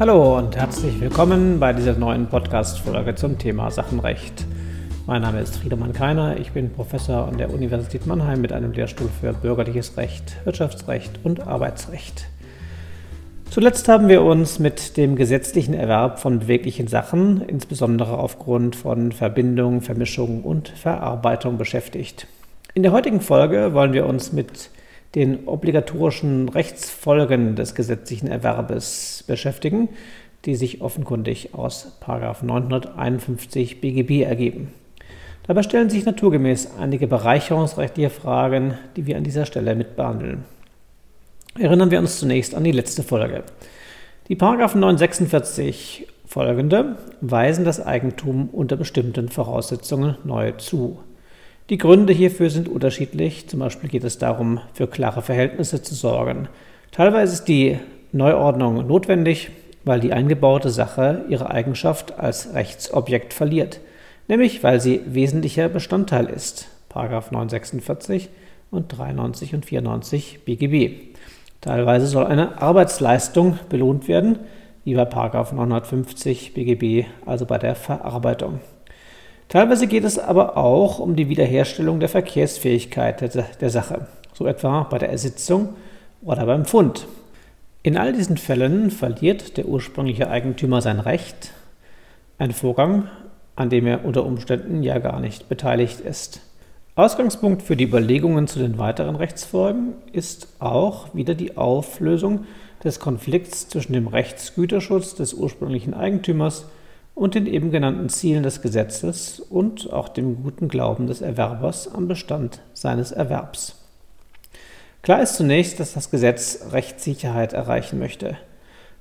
Hallo und herzlich willkommen bei dieser neuen Podcast-Folge zum Thema Sachenrecht. Mein Name ist Friedemann Keiner, ich bin Professor an der Universität Mannheim mit einem Lehrstuhl für Bürgerliches Recht, Wirtschaftsrecht und Arbeitsrecht. Zuletzt haben wir uns mit dem gesetzlichen Erwerb von beweglichen Sachen, insbesondere aufgrund von Verbindung, Vermischung und Verarbeitung beschäftigt. In der heutigen Folge wollen wir uns mit den obligatorischen Rechtsfolgen des gesetzlichen Erwerbes beschäftigen, die sich offenkundig aus 951 BGB ergeben. Dabei stellen sich naturgemäß einige bereicherungsrechtliche Fragen, die wir an dieser Stelle mit behandeln. Erinnern wir uns zunächst an die letzte Folge. Die Paragraphen 946 folgende weisen das Eigentum unter bestimmten Voraussetzungen neu zu. Die Gründe hierfür sind unterschiedlich. Zum Beispiel geht es darum, für klare Verhältnisse zu sorgen. Teilweise ist die Neuordnung notwendig, weil die eingebaute Sache ihre Eigenschaft als Rechtsobjekt verliert, nämlich weil sie wesentlicher Bestandteil ist. Paragraph 946 und 93 und 94 BGB. Teilweise soll eine Arbeitsleistung belohnt werden, wie bei Paragraph 950 BGB, also bei der Verarbeitung. Teilweise geht es aber auch um die Wiederherstellung der Verkehrsfähigkeit der, Sache, so etwa bei der Ersitzung oder beim Fund. In all diesen Fällen verliert der ursprüngliche Eigentümer sein Recht, ein Vorgang, an dem er unter Umständen ja gar nicht beteiligt ist. Ausgangspunkt für die Überlegungen zu den weiteren Rechtsfolgen ist auch wieder die Auflösung des Konflikts zwischen dem Rechtsgüterschutz des ursprünglichen Eigentümers und den eben genannten Zielen des Gesetzes und auch dem guten Glauben des Erwerbers am Bestand seines Erwerbs. Klar ist zunächst, dass das Gesetz Rechtssicherheit erreichen möchte.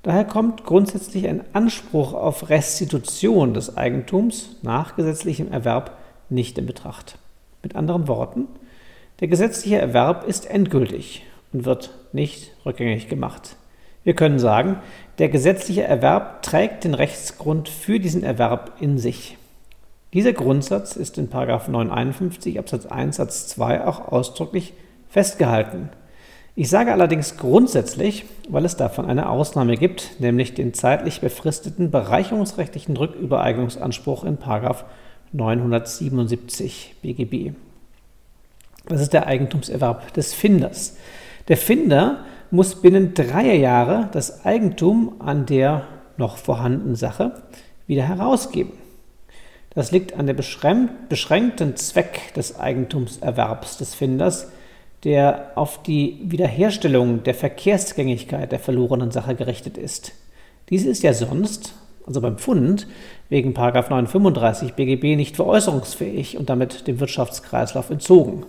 Daher kommt grundsätzlich ein Anspruch auf Restitution des Eigentums nach gesetzlichem Erwerb nicht in Betracht. Mit anderen Worten, der gesetzliche Erwerb ist endgültig und wird nicht rückgängig gemacht. Wir können sagen, der gesetzliche Erwerb trägt den Rechtsgrund für diesen Erwerb in sich. Dieser Grundsatz ist in 951 Absatz 1 Satz 2 auch ausdrücklich festgehalten. Ich sage allerdings grundsätzlich, weil es davon eine Ausnahme gibt, nämlich den zeitlich befristeten bereicherungsrechtlichen Rückübereignungsanspruch in 977 BGB. Das ist der Eigentumserwerb des Finders. Der Finder muss binnen dreier Jahre das Eigentum an der noch vorhandenen Sache wieder herausgeben. Das liegt an der beschränkten Zweck des Eigentumserwerbs des Finders, der auf die Wiederherstellung der Verkehrsgängigkeit der verlorenen Sache gerichtet ist. Diese ist ja sonst, also beim Fund, wegen 935 BGB nicht veräußerungsfähig und damit dem Wirtschaftskreislauf entzogen.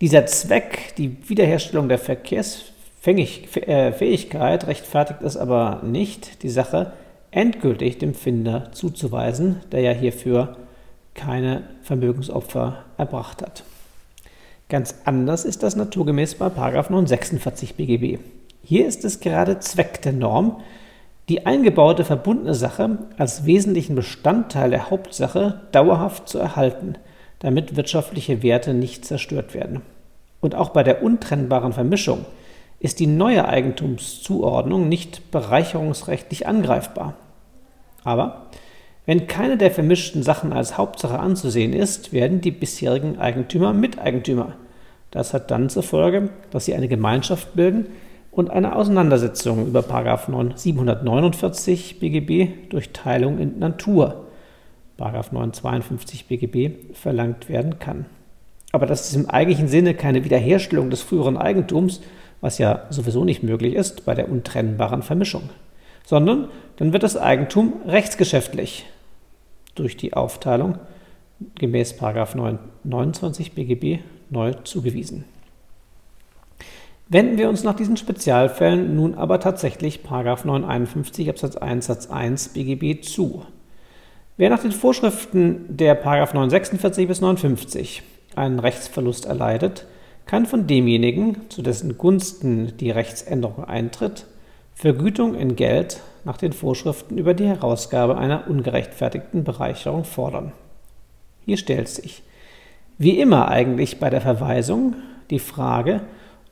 Dieser Zweck, die Wiederherstellung der Verkehrs Fähigkeit rechtfertigt es aber nicht, die Sache endgültig dem Finder zuzuweisen, der ja hierfür keine Vermögensopfer erbracht hat. Ganz anders ist das naturgemäß bei 946 BGB. Hier ist es gerade Zweck der Norm, die eingebaute verbundene Sache als wesentlichen Bestandteil der Hauptsache dauerhaft zu erhalten, damit wirtschaftliche Werte nicht zerstört werden. Und auch bei der untrennbaren Vermischung – ist die neue Eigentumszuordnung nicht bereicherungsrechtlich angreifbar. Aber wenn keine der vermischten Sachen als Hauptsache anzusehen ist, werden die bisherigen Eigentümer Miteigentümer. Das hat dann zur Folge, dass sie eine Gemeinschaft bilden und eine Auseinandersetzung über 749 BGB durch Teilung in Natur, 952 BGB, verlangt werden kann. Aber das ist im eigentlichen Sinne keine Wiederherstellung des früheren Eigentums, was ja sowieso nicht möglich ist bei der untrennbaren Vermischung, sondern dann wird das Eigentum rechtsgeschäftlich durch die Aufteilung gemäß 29 BGB neu zugewiesen. Wenden wir uns nach diesen Spezialfällen nun aber tatsächlich 951 Absatz 1 Satz 1 BGB zu. Wer nach den Vorschriften der 946 bis 59 einen Rechtsverlust erleidet, kann von demjenigen, zu dessen Gunsten die Rechtsänderung eintritt, Vergütung in Geld nach den Vorschriften über die Herausgabe einer ungerechtfertigten Bereicherung fordern. Hier stellt sich, wie immer eigentlich bei der Verweisung, die Frage,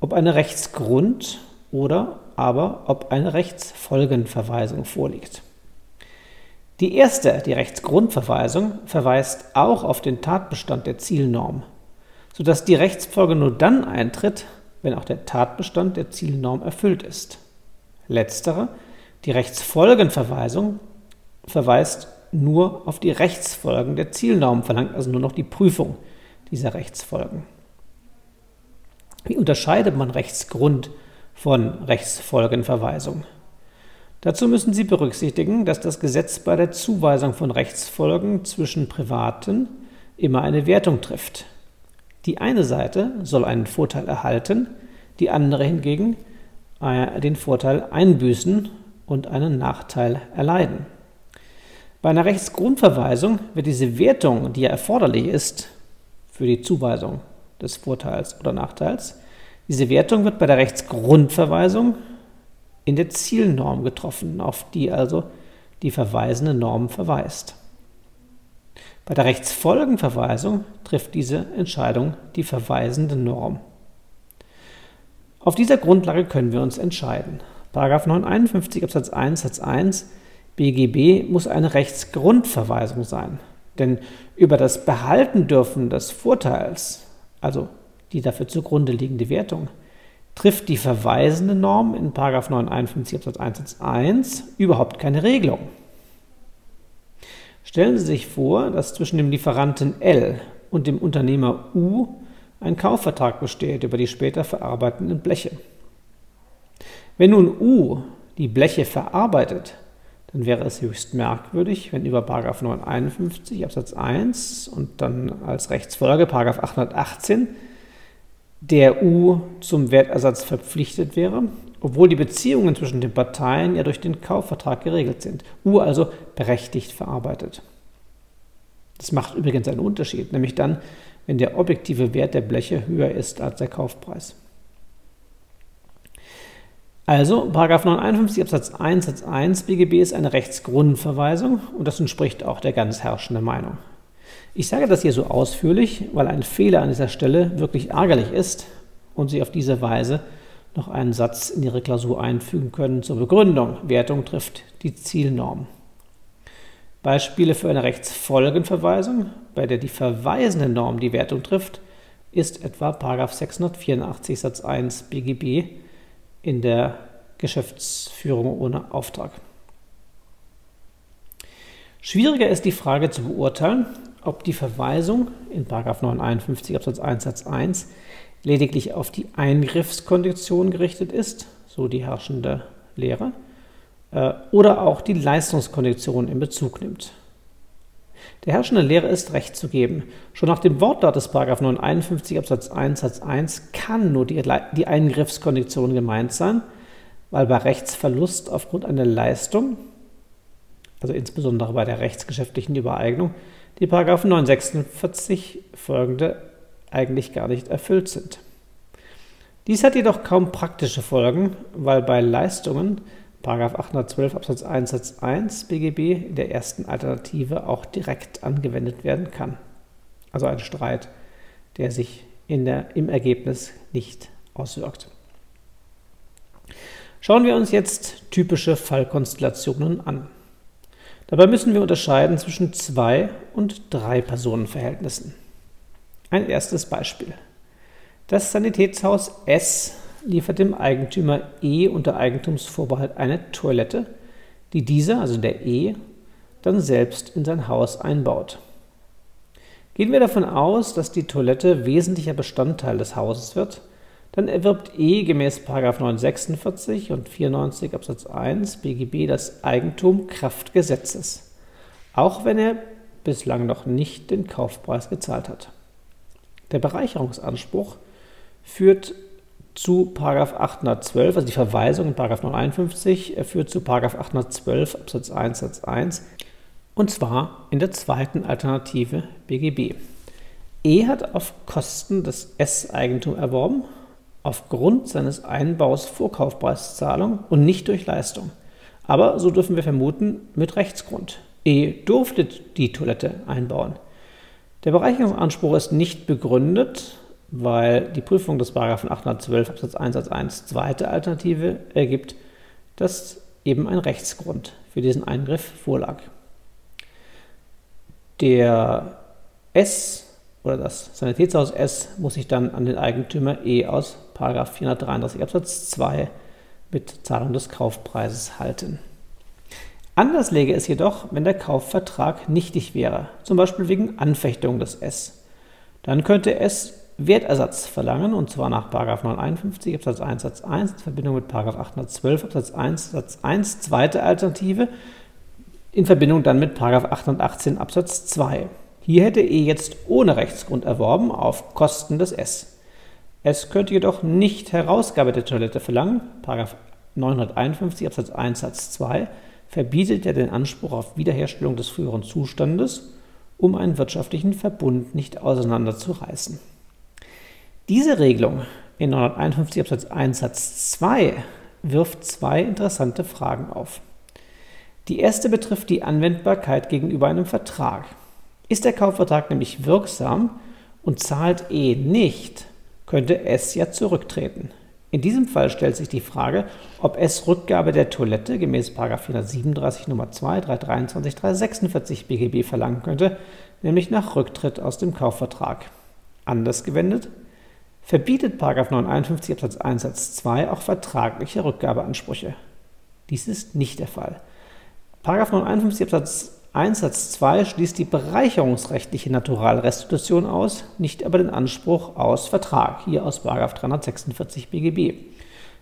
ob eine Rechtsgrund oder aber, ob eine Rechtsfolgenverweisung vorliegt. Die erste, die Rechtsgrundverweisung, verweist auch auf den Tatbestand der Zielnorm, sodass die Rechtsfolge nur dann eintritt, wenn auch der Tatbestand der Zielnorm erfüllt ist. Letztere, die Rechtsfolgenverweisung, verweist nur auf die Rechtsfolgen der Zielnorm, verlangt also nur noch die Prüfung dieser Rechtsfolgen. Wie unterscheidet man Rechtsgrund von Rechtsfolgenverweisung? Dazu müssen Sie berücksichtigen, dass das Gesetz bei der Zuweisung von Rechtsfolgen zwischen Privaten immer eine Wertung trifft. Die eine Seite soll einen Vorteil erhalten, die andere hingegen äh, den Vorteil einbüßen und einen Nachteil erleiden. Bei einer Rechtsgrundverweisung wird diese Wertung, die ja erforderlich ist für die Zuweisung des Vorteils oder Nachteils, diese Wertung wird bei der Rechtsgrundverweisung in der Zielnorm getroffen, auf die also die verweisende Norm verweist. Bei der Rechtsfolgenverweisung trifft diese Entscheidung die verweisende Norm. Auf dieser Grundlage können wir uns entscheiden. 951 Absatz 1 Satz 1 BGB muss eine Rechtsgrundverweisung sein. Denn über das Behalten dürfen des Vorteils, also die dafür zugrunde liegende Wertung, trifft die verweisende Norm in 951 Absatz 1 Satz 1 überhaupt keine Regelung. Stellen Sie sich vor, dass zwischen dem Lieferanten L und dem Unternehmer U ein Kaufvertrag besteht über die später verarbeitenden Bleche. Wenn nun U die Bleche verarbeitet, dann wäre es höchst merkwürdig, wenn über 951 Absatz 1 und dann als Rechtsfolge 818 der U zum Wertersatz verpflichtet wäre, obwohl die Beziehungen zwischen den Parteien ja durch den Kaufvertrag geregelt sind. U also berechtigt verarbeitet. Das macht übrigens einen Unterschied, nämlich dann, wenn der objektive Wert der Bleche höher ist als der Kaufpreis. Also, 951 Absatz 1 Satz 1 BGB ist eine Rechtsgrundverweisung und das entspricht auch der ganz herrschenden Meinung. Ich sage das hier so ausführlich, weil ein Fehler an dieser Stelle wirklich ärgerlich ist und Sie auf diese Weise noch einen Satz in Ihre Klausur einfügen können zur Begründung. Wertung trifft die Zielnorm. Beispiele für eine Rechtsfolgenverweisung, bei der die verweisende Norm die Wertung trifft, ist etwa 684 Satz 1 BGB in der Geschäftsführung ohne Auftrag. Schwieriger ist die Frage zu beurteilen, ob die Verweisung in 951 Absatz 1 Satz 1 lediglich auf die Eingriffskondition gerichtet ist, so die herrschende Lehre, äh, oder auch die Leistungskondition in Bezug nimmt. Der herrschenden Lehre ist Recht zu geben. Schon nach dem Wortlaut des 951 Absatz 1 Satz 1 kann nur die, die Eingriffskondition gemeint sein, weil bei Rechtsverlust aufgrund einer Leistung, also insbesondere bei der rechtsgeschäftlichen Übereignung, die 946 folgende eigentlich gar nicht erfüllt sind. Dies hat jedoch kaum praktische Folgen, weil bei Leistungen 812 Absatz 1 Satz 1 BGB in der ersten Alternative auch direkt angewendet werden kann. Also ein Streit, der sich der, im Ergebnis nicht auswirkt. Schauen wir uns jetzt typische Fallkonstellationen an. Dabei müssen wir unterscheiden zwischen zwei und drei Personenverhältnissen. Ein erstes Beispiel. Das Sanitätshaus S liefert dem Eigentümer E unter Eigentumsvorbehalt eine Toilette, die dieser, also der E, dann selbst in sein Haus einbaut. Gehen wir davon aus, dass die Toilette wesentlicher Bestandteil des Hauses wird, dann erwirbt E gemäß 946 und 94 Absatz 1 BGB das Eigentum Kraft Gesetzes, auch wenn er bislang noch nicht den Kaufpreis gezahlt hat. Der Bereicherungsanspruch führt zu 812, also die Verweisung in 951 führt zu 812 Absatz 1 Satz 1 und zwar in der zweiten Alternative BGB. E hat auf Kosten des S-Eigentum erworben, aufgrund seines Einbaus Vorkaufpreiszahlung und nicht durch Leistung. Aber so dürfen wir vermuten, mit Rechtsgrund. E durfte die Toilette einbauen. Der Bereicherungsanspruch ist nicht begründet, weil die Prüfung des Paragraphen 812 Absatz 1 Satz 1 zweite Alternative ergibt, dass eben ein Rechtsgrund für diesen Eingriff vorlag. Der S oder das Sanitätshaus S muss sich dann an den Eigentümer E aus 433 Absatz 2 mit Zahlung des Kaufpreises halten. Anders läge es jedoch, wenn der Kaufvertrag nichtig wäre, zum Beispiel wegen Anfechtung des S. Dann könnte S Wertersatz verlangen, und zwar nach 951 Absatz 1 Satz 1 in Verbindung mit 812 Absatz 1 Satz 1, zweite Alternative, in Verbindung dann mit 818 Absatz 2. Hier hätte E jetzt ohne Rechtsgrund erworben auf Kosten des S. Es könnte jedoch nicht Herausgabe der Toilette verlangen, 951 Absatz 1 Satz 2 verbietet ja den Anspruch auf Wiederherstellung des früheren Zustandes, um einen wirtschaftlichen Verbund nicht auseinanderzureißen. Diese Regelung in 951 Absatz 1 Satz 2 wirft zwei interessante Fragen auf. Die erste betrifft die Anwendbarkeit gegenüber einem Vertrag. Ist der Kaufvertrag nämlich wirksam und zahlt E nicht, könnte S ja zurücktreten. In diesem Fall stellt sich die Frage, ob S Rückgabe der Toilette gemäß 437 Nummer 2, 323, 346 BGB verlangen könnte, nämlich nach Rücktritt aus dem Kaufvertrag. Anders gewendet, verbietet 951 Absatz 1 Satz 2 auch vertragliche Rückgabeansprüche. Dies ist nicht der Fall. 951 Absatz 1 Satz 2 schließt die bereicherungsrechtliche Naturalrestitution aus, nicht aber den Anspruch aus Vertrag, hier aus 346 BGB.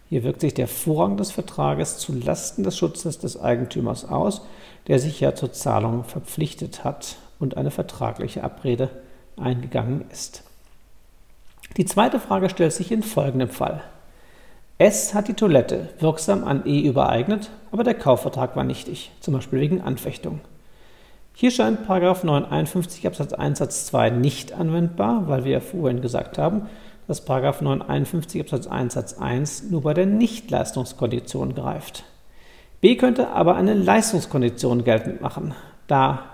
Hier wirkt sich der Vorrang des Vertrages zu Lasten des Schutzes des Eigentümers aus, der sich ja zur Zahlung verpflichtet hat und eine vertragliche Abrede eingegangen ist. Die zweite Frage stellt sich in folgendem Fall. S hat die Toilette wirksam an E übereignet, aber der Kaufvertrag war nichtig, zum Beispiel wegen Anfechtung. Hier scheint 951 Absatz 1 Satz 2 nicht anwendbar, weil wir ja vorhin gesagt haben, dass 951 Absatz 1 Satz 1 nur bei der Nichtleistungskondition greift. B könnte aber eine Leistungskondition geltend machen, da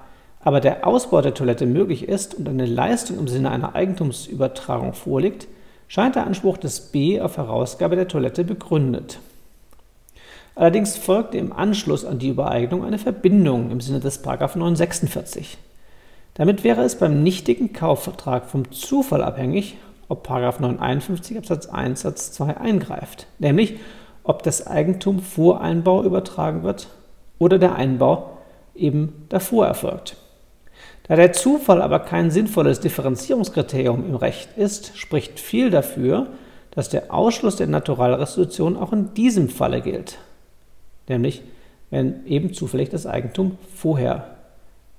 aber der Ausbau der Toilette möglich ist und eine Leistung im Sinne einer Eigentumsübertragung vorliegt, scheint der Anspruch des B auf Herausgabe der Toilette begründet. Allerdings folgte im Anschluss an die Übereignung eine Verbindung im Sinne des 946. Damit wäre es beim nichtigen Kaufvertrag vom Zufall abhängig, ob 951 Absatz 1 Satz 2 eingreift, nämlich ob das Eigentum vor Einbau übertragen wird oder der Einbau eben davor erfolgt. Da der Zufall aber kein sinnvolles Differenzierungskriterium im Recht ist, spricht viel dafür, dass der Ausschluss der Naturalrestitution auch in diesem Falle gilt. Nämlich, wenn eben zufällig das Eigentum vorher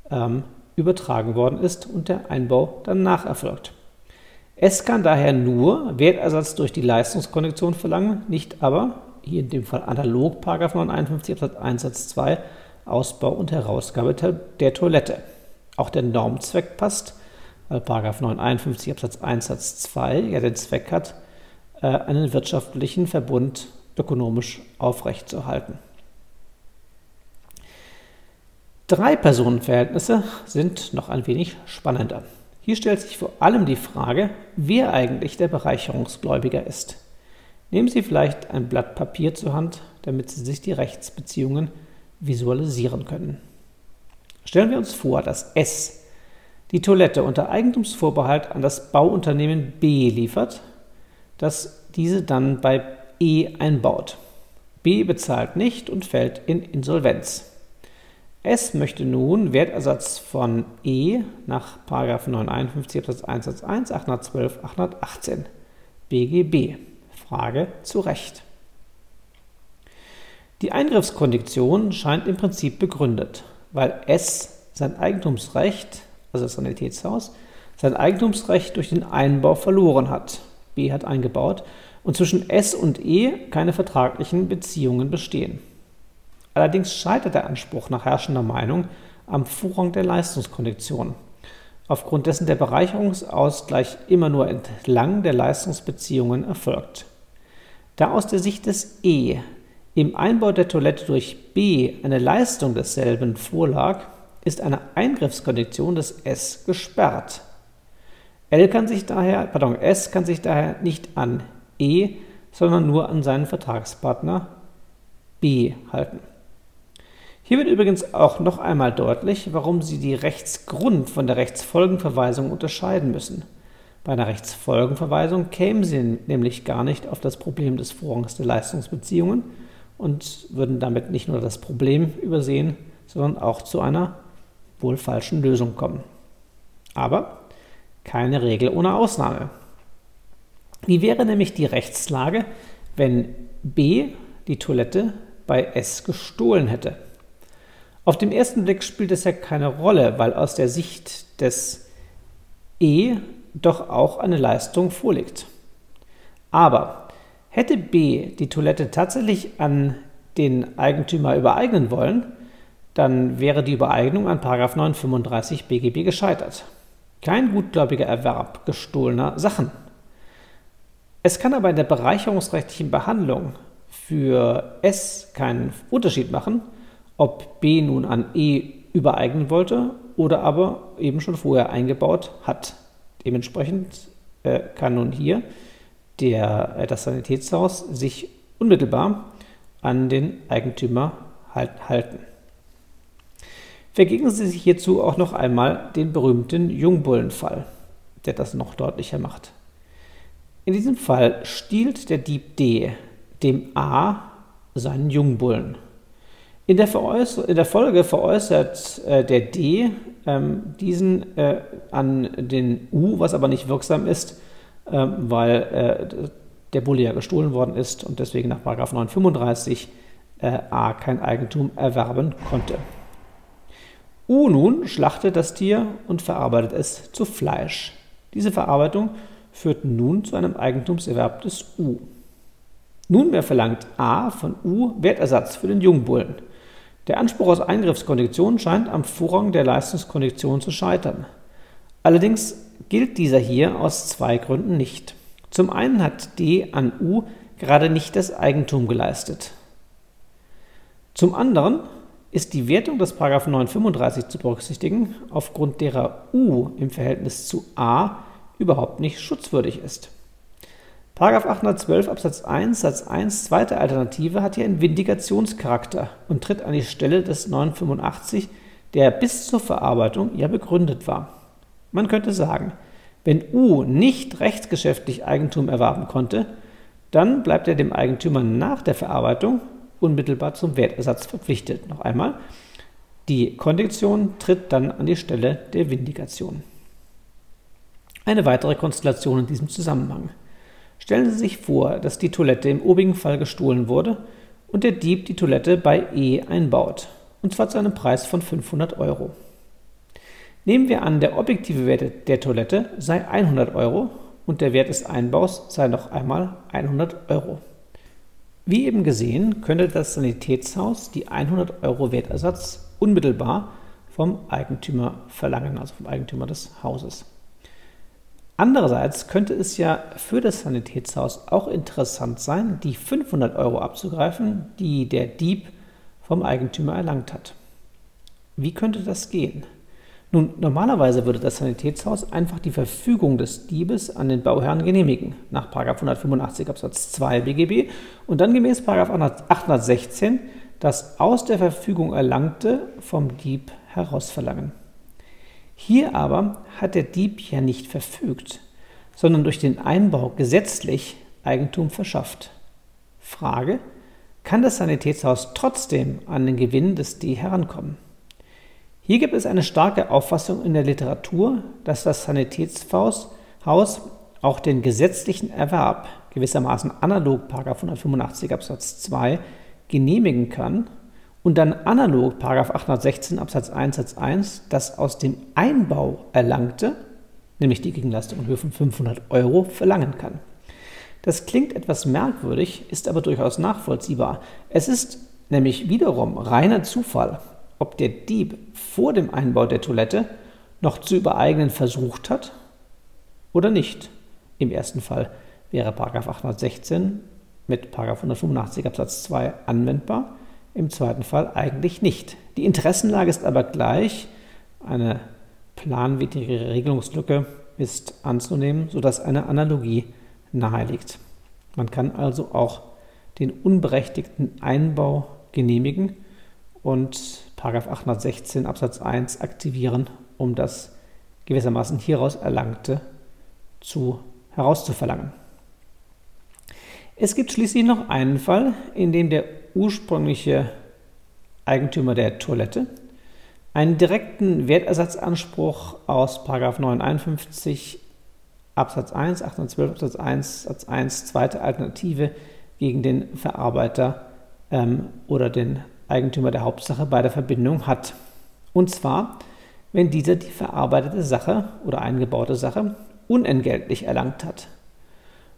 ähm, übertragen worden ist und der Einbau danach erfolgt. Es kann daher nur Wertersatz durch die Leistungskondition verlangen, nicht aber, hier in dem Fall analog 951 Absatz 1 Satz 2, Ausbau und Herausgabe der Toilette. Auch der Normzweck passt, weil 951 Absatz 1 Satz 2 ja den Zweck hat, äh, einen wirtschaftlichen Verbund ökonomisch aufrechtzuerhalten. Drei Personenverhältnisse sind noch ein wenig spannender. Hier stellt sich vor allem die Frage, wer eigentlich der Bereicherungsgläubiger ist. Nehmen Sie vielleicht ein Blatt Papier zur Hand, damit Sie sich die Rechtsbeziehungen visualisieren können. Stellen wir uns vor, dass S die Toilette unter Eigentumsvorbehalt an das Bauunternehmen B liefert, das diese dann bei E einbaut. B bezahlt nicht und fällt in Insolvenz. S möchte nun Wertersatz von E nach 951 Absatz 1 Satz 1 812 818 BGB. Frage zu Recht. Die Eingriffskondition scheint im Prinzip begründet weil S sein Eigentumsrecht, also das Sanitätshaus, sein Eigentumsrecht durch den Einbau verloren hat. B hat eingebaut und zwischen S und E keine vertraglichen Beziehungen bestehen. Allerdings scheitert der Anspruch nach herrschender Meinung am Vorrang der Leistungskondition, aufgrund dessen der Bereicherungsausgleich immer nur entlang der Leistungsbeziehungen erfolgt. Da aus der Sicht des E im Einbau der Toilette durch B eine Leistung desselben vorlag, ist eine Eingriffskondition des S gesperrt. L kann sich daher, pardon, S kann sich daher nicht an E, sondern nur an seinen Vertragspartner B halten. Hier wird übrigens auch noch einmal deutlich, warum Sie die Rechtsgrund von der Rechtsfolgenverweisung unterscheiden müssen. Bei einer Rechtsfolgenverweisung kämen Sie nämlich gar nicht auf das Problem des Vorrangs der Leistungsbeziehungen und würden damit nicht nur das Problem übersehen, sondern auch zu einer wohl falschen Lösung kommen. Aber keine Regel ohne Ausnahme. Wie wäre nämlich die Rechtslage, wenn B die Toilette bei S gestohlen hätte? Auf den ersten Blick spielt es ja keine Rolle, weil aus der Sicht des E doch auch eine Leistung vorliegt. Aber hätte B die Toilette tatsächlich an den Eigentümer übereignen wollen, dann wäre die Übereignung an 935 BGB gescheitert. Kein gutgläubiger Erwerb gestohlener Sachen. Es kann aber in der bereicherungsrechtlichen Behandlung für S keinen Unterschied machen, ob B nun an E übereignen wollte oder aber eben schon vorher eingebaut hat. Dementsprechend äh, kann nun hier der, äh, das Sanitätshaus sich unmittelbar an den Eigentümer halt, halten. Vergegen Sie sich hierzu auch noch einmal den berühmten Jungbullenfall, der das noch deutlicher macht. In diesem Fall stiehlt der Dieb D dem A seinen Jungbullen. In der, in der Folge veräußert äh, der D ähm, diesen äh, an den U, was aber nicht wirksam ist, äh, weil der Bulle ja gestohlen worden ist und deswegen nach 935 äh, a kein Eigentum erwerben konnte. U nun schlachtet das Tier und verarbeitet es zu Fleisch. Diese Verarbeitung führt nun zu einem Eigentumserwerb des U. Nunmehr verlangt A von U Wertersatz für den Jungbullen. Der Anspruch aus Eingriffskondition scheint am Vorrang der Leistungskondition zu scheitern. Allerdings gilt dieser hier aus zwei Gründen nicht. Zum einen hat D an U gerade nicht das Eigentum geleistet. Zum anderen ist die Wertung des 935 zu berücksichtigen, aufgrund derer U im Verhältnis zu A überhaupt nicht schutzwürdig ist. 812 Absatz 1 Satz 1 zweite Alternative hat hier einen Vindikationscharakter und tritt an die Stelle des 985, der bis zur Verarbeitung ja begründet war. Man könnte sagen, wenn U nicht rechtsgeschäftlich Eigentum erwerben konnte, dann bleibt er dem Eigentümer nach der Verarbeitung unmittelbar zum Wertersatz verpflichtet. Noch einmal, die Kondition tritt dann an die Stelle der Vindikation. Eine weitere Konstellation in diesem Zusammenhang. Stellen Sie sich vor, dass die Toilette im obigen Fall gestohlen wurde und der Dieb die Toilette bei E einbaut, und zwar zu einem Preis von 500 Euro. Nehmen wir an, der objektive Wert der Toilette sei 100 Euro und der Wert des Einbaus sei noch einmal 100 Euro. Wie eben gesehen, könnte das Sanitätshaus die 100 Euro Wertersatz unmittelbar vom Eigentümer verlangen, also vom Eigentümer des Hauses. Andererseits könnte es ja für das Sanitätshaus auch interessant sein, die 500 Euro abzugreifen, die der Dieb vom Eigentümer erlangt hat. Wie könnte das gehen? Nun, normalerweise würde das Sanitätshaus einfach die Verfügung des Diebes an den Bauherrn genehmigen, nach 185 Absatz 2 BGB und dann gemäß 816 das aus der Verfügung erlangte vom Dieb herausverlangen. Hier aber hat der Dieb ja nicht verfügt, sondern durch den Einbau gesetzlich Eigentum verschafft. Frage, kann das Sanitätshaus trotzdem an den Gewinn des D herankommen? Hier gibt es eine starke Auffassung in der Literatur, dass das Sanitätshaus auch den gesetzlichen Erwerb gewissermaßen analog 185 Absatz 2 genehmigen kann und dann analog 816 Absatz 1 Satz 1 das aus dem Einbau erlangte, nämlich die Gegenleistung in Höhe von 500 Euro, verlangen kann. Das klingt etwas merkwürdig, ist aber durchaus nachvollziehbar. Es ist nämlich wiederum reiner Zufall, ob der Dieb vor dem Einbau der Toilette noch zu übereignen versucht hat oder nicht. Im ersten Fall wäre 816 mit 185 Absatz 2 anwendbar, im zweiten Fall eigentlich nicht. Die Interessenlage ist aber gleich, eine planwidrige Regelungslücke ist anzunehmen, sodass eine Analogie naheliegt. Man kann also auch den unberechtigten Einbau genehmigen und 816 Absatz 1 aktivieren, um das gewissermaßen hieraus Erlangte zu, herauszuverlangen. Es gibt schließlich noch einen Fall, in dem der ursprüngliche Eigentümer der Toilette einen direkten Wertersatzanspruch aus 951 Absatz 1, 812 Absatz 1, Satz 1, zweite Alternative gegen den Verarbeiter ähm, oder den Eigentümer der Hauptsache bei der Verbindung hat. Und zwar, wenn dieser die verarbeitete Sache oder eingebaute Sache unentgeltlich erlangt hat.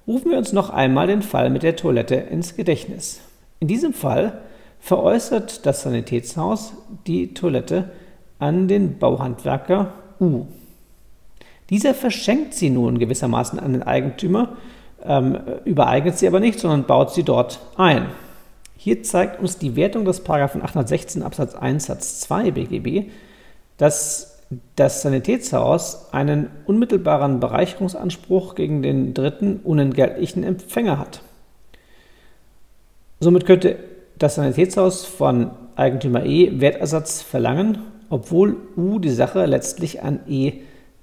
Rufen wir uns noch einmal den Fall mit der Toilette ins Gedächtnis. In diesem Fall veräußert das Sanitätshaus die Toilette an den Bauhandwerker U. Dieser verschenkt sie nun gewissermaßen an den Eigentümer, ähm, übereignet sie aber nicht, sondern baut sie dort ein. Hier zeigt uns die Wertung des 816 Absatz 1 Satz 2 BGB, dass das Sanitätshaus einen unmittelbaren Bereicherungsanspruch gegen den dritten unentgeltlichen Empfänger hat. Somit könnte das Sanitätshaus von Eigentümer E Wertersatz verlangen, obwohl U die Sache letztlich an E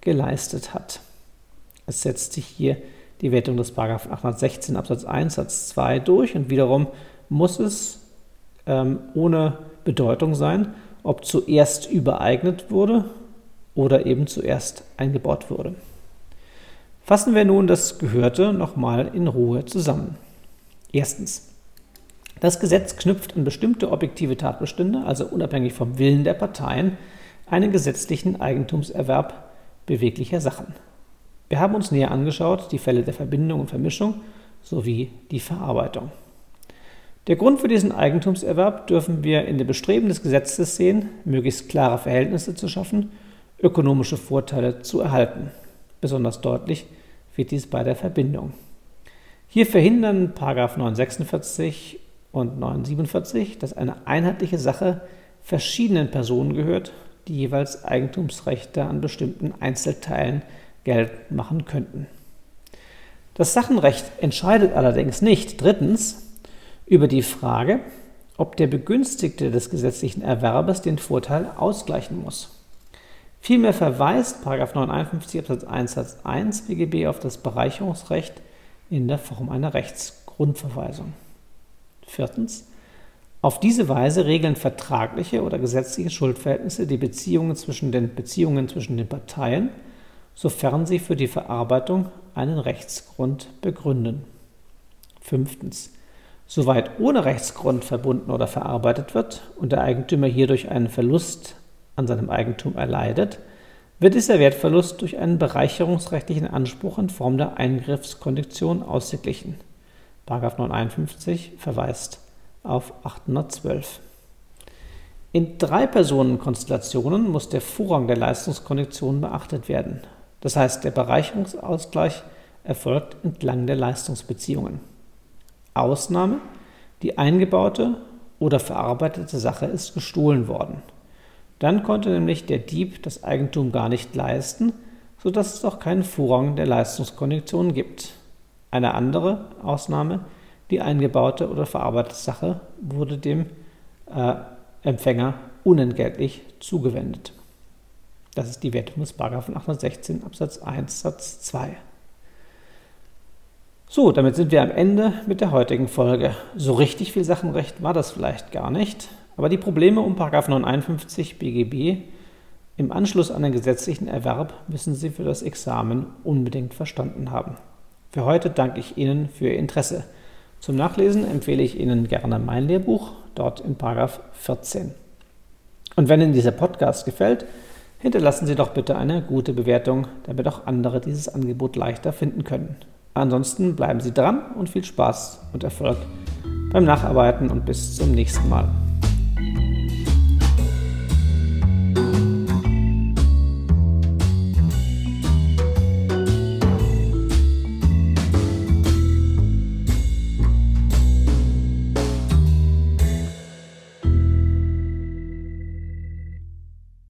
geleistet hat. Es setzt sich hier die Wertung des 816 Absatz 1 Satz 2 durch und wiederum muss es ähm, ohne Bedeutung sein, ob zuerst übereignet wurde oder eben zuerst eingebaut wurde. Fassen wir nun das Gehörte nochmal in Ruhe zusammen. Erstens. Das Gesetz knüpft an bestimmte objektive Tatbestände, also unabhängig vom Willen der Parteien, einen gesetzlichen Eigentumserwerb beweglicher Sachen. Wir haben uns näher angeschaut die Fälle der Verbindung und Vermischung sowie die Verarbeitung. Der Grund für diesen Eigentumserwerb dürfen wir in dem Bestreben des Gesetzes sehen, möglichst klare Verhältnisse zu schaffen, ökonomische Vorteile zu erhalten. Besonders deutlich wird dies bei der Verbindung. Hier verhindern 946 und 947, dass eine einheitliche Sache verschiedenen Personen gehört, die jeweils Eigentumsrechte an bestimmten Einzelteilen geltend machen könnten. Das Sachenrecht entscheidet allerdings nicht, drittens, über die Frage, ob der Begünstigte des gesetzlichen Erwerbes den Vorteil ausgleichen muss. Vielmehr verweist 951 Absatz 1 Satz 1 BGB auf das Bereicherungsrecht in der Form einer Rechtsgrundverweisung. Viertens. Auf diese Weise regeln vertragliche oder gesetzliche Schuldverhältnisse die Beziehungen zwischen den Beziehungen zwischen den Parteien, sofern sie für die Verarbeitung einen Rechtsgrund begründen. Fünftens. Soweit ohne Rechtsgrund verbunden oder verarbeitet wird und der Eigentümer hierdurch einen Verlust an seinem Eigentum erleidet, wird dieser Wertverlust durch einen bereicherungsrechtlichen Anspruch in Form der Eingriffskondition ausgeglichen. 951 verweist auf 812. In drei Personenkonstellationen muss der Vorrang der Leistungskondition beachtet werden. Das heißt, der Bereicherungsausgleich erfolgt entlang der Leistungsbeziehungen. Ausnahme, die eingebaute oder verarbeitete Sache ist gestohlen worden. Dann konnte nämlich der Dieb das Eigentum gar nicht leisten, sodass es auch keinen Vorrang der Leistungskonditionen gibt. Eine andere Ausnahme, die eingebaute oder verarbeitete Sache wurde dem äh, Empfänger unentgeltlich zugewendet. Das ist die Wertung des 816 Absatz 1 Satz 2. So, damit sind wir am Ende mit der heutigen Folge. So richtig viel Sachenrecht war das vielleicht gar nicht, aber die Probleme um 951 BGB im Anschluss an den gesetzlichen Erwerb müssen Sie für das Examen unbedingt verstanden haben. Für heute danke ich Ihnen für Ihr Interesse. Zum Nachlesen empfehle ich Ihnen gerne mein Lehrbuch, dort in 14. Und wenn Ihnen dieser Podcast gefällt, hinterlassen Sie doch bitte eine gute Bewertung, damit auch andere dieses Angebot leichter finden können. Ansonsten bleiben Sie dran und viel Spaß und Erfolg beim Nacharbeiten und bis zum nächsten Mal.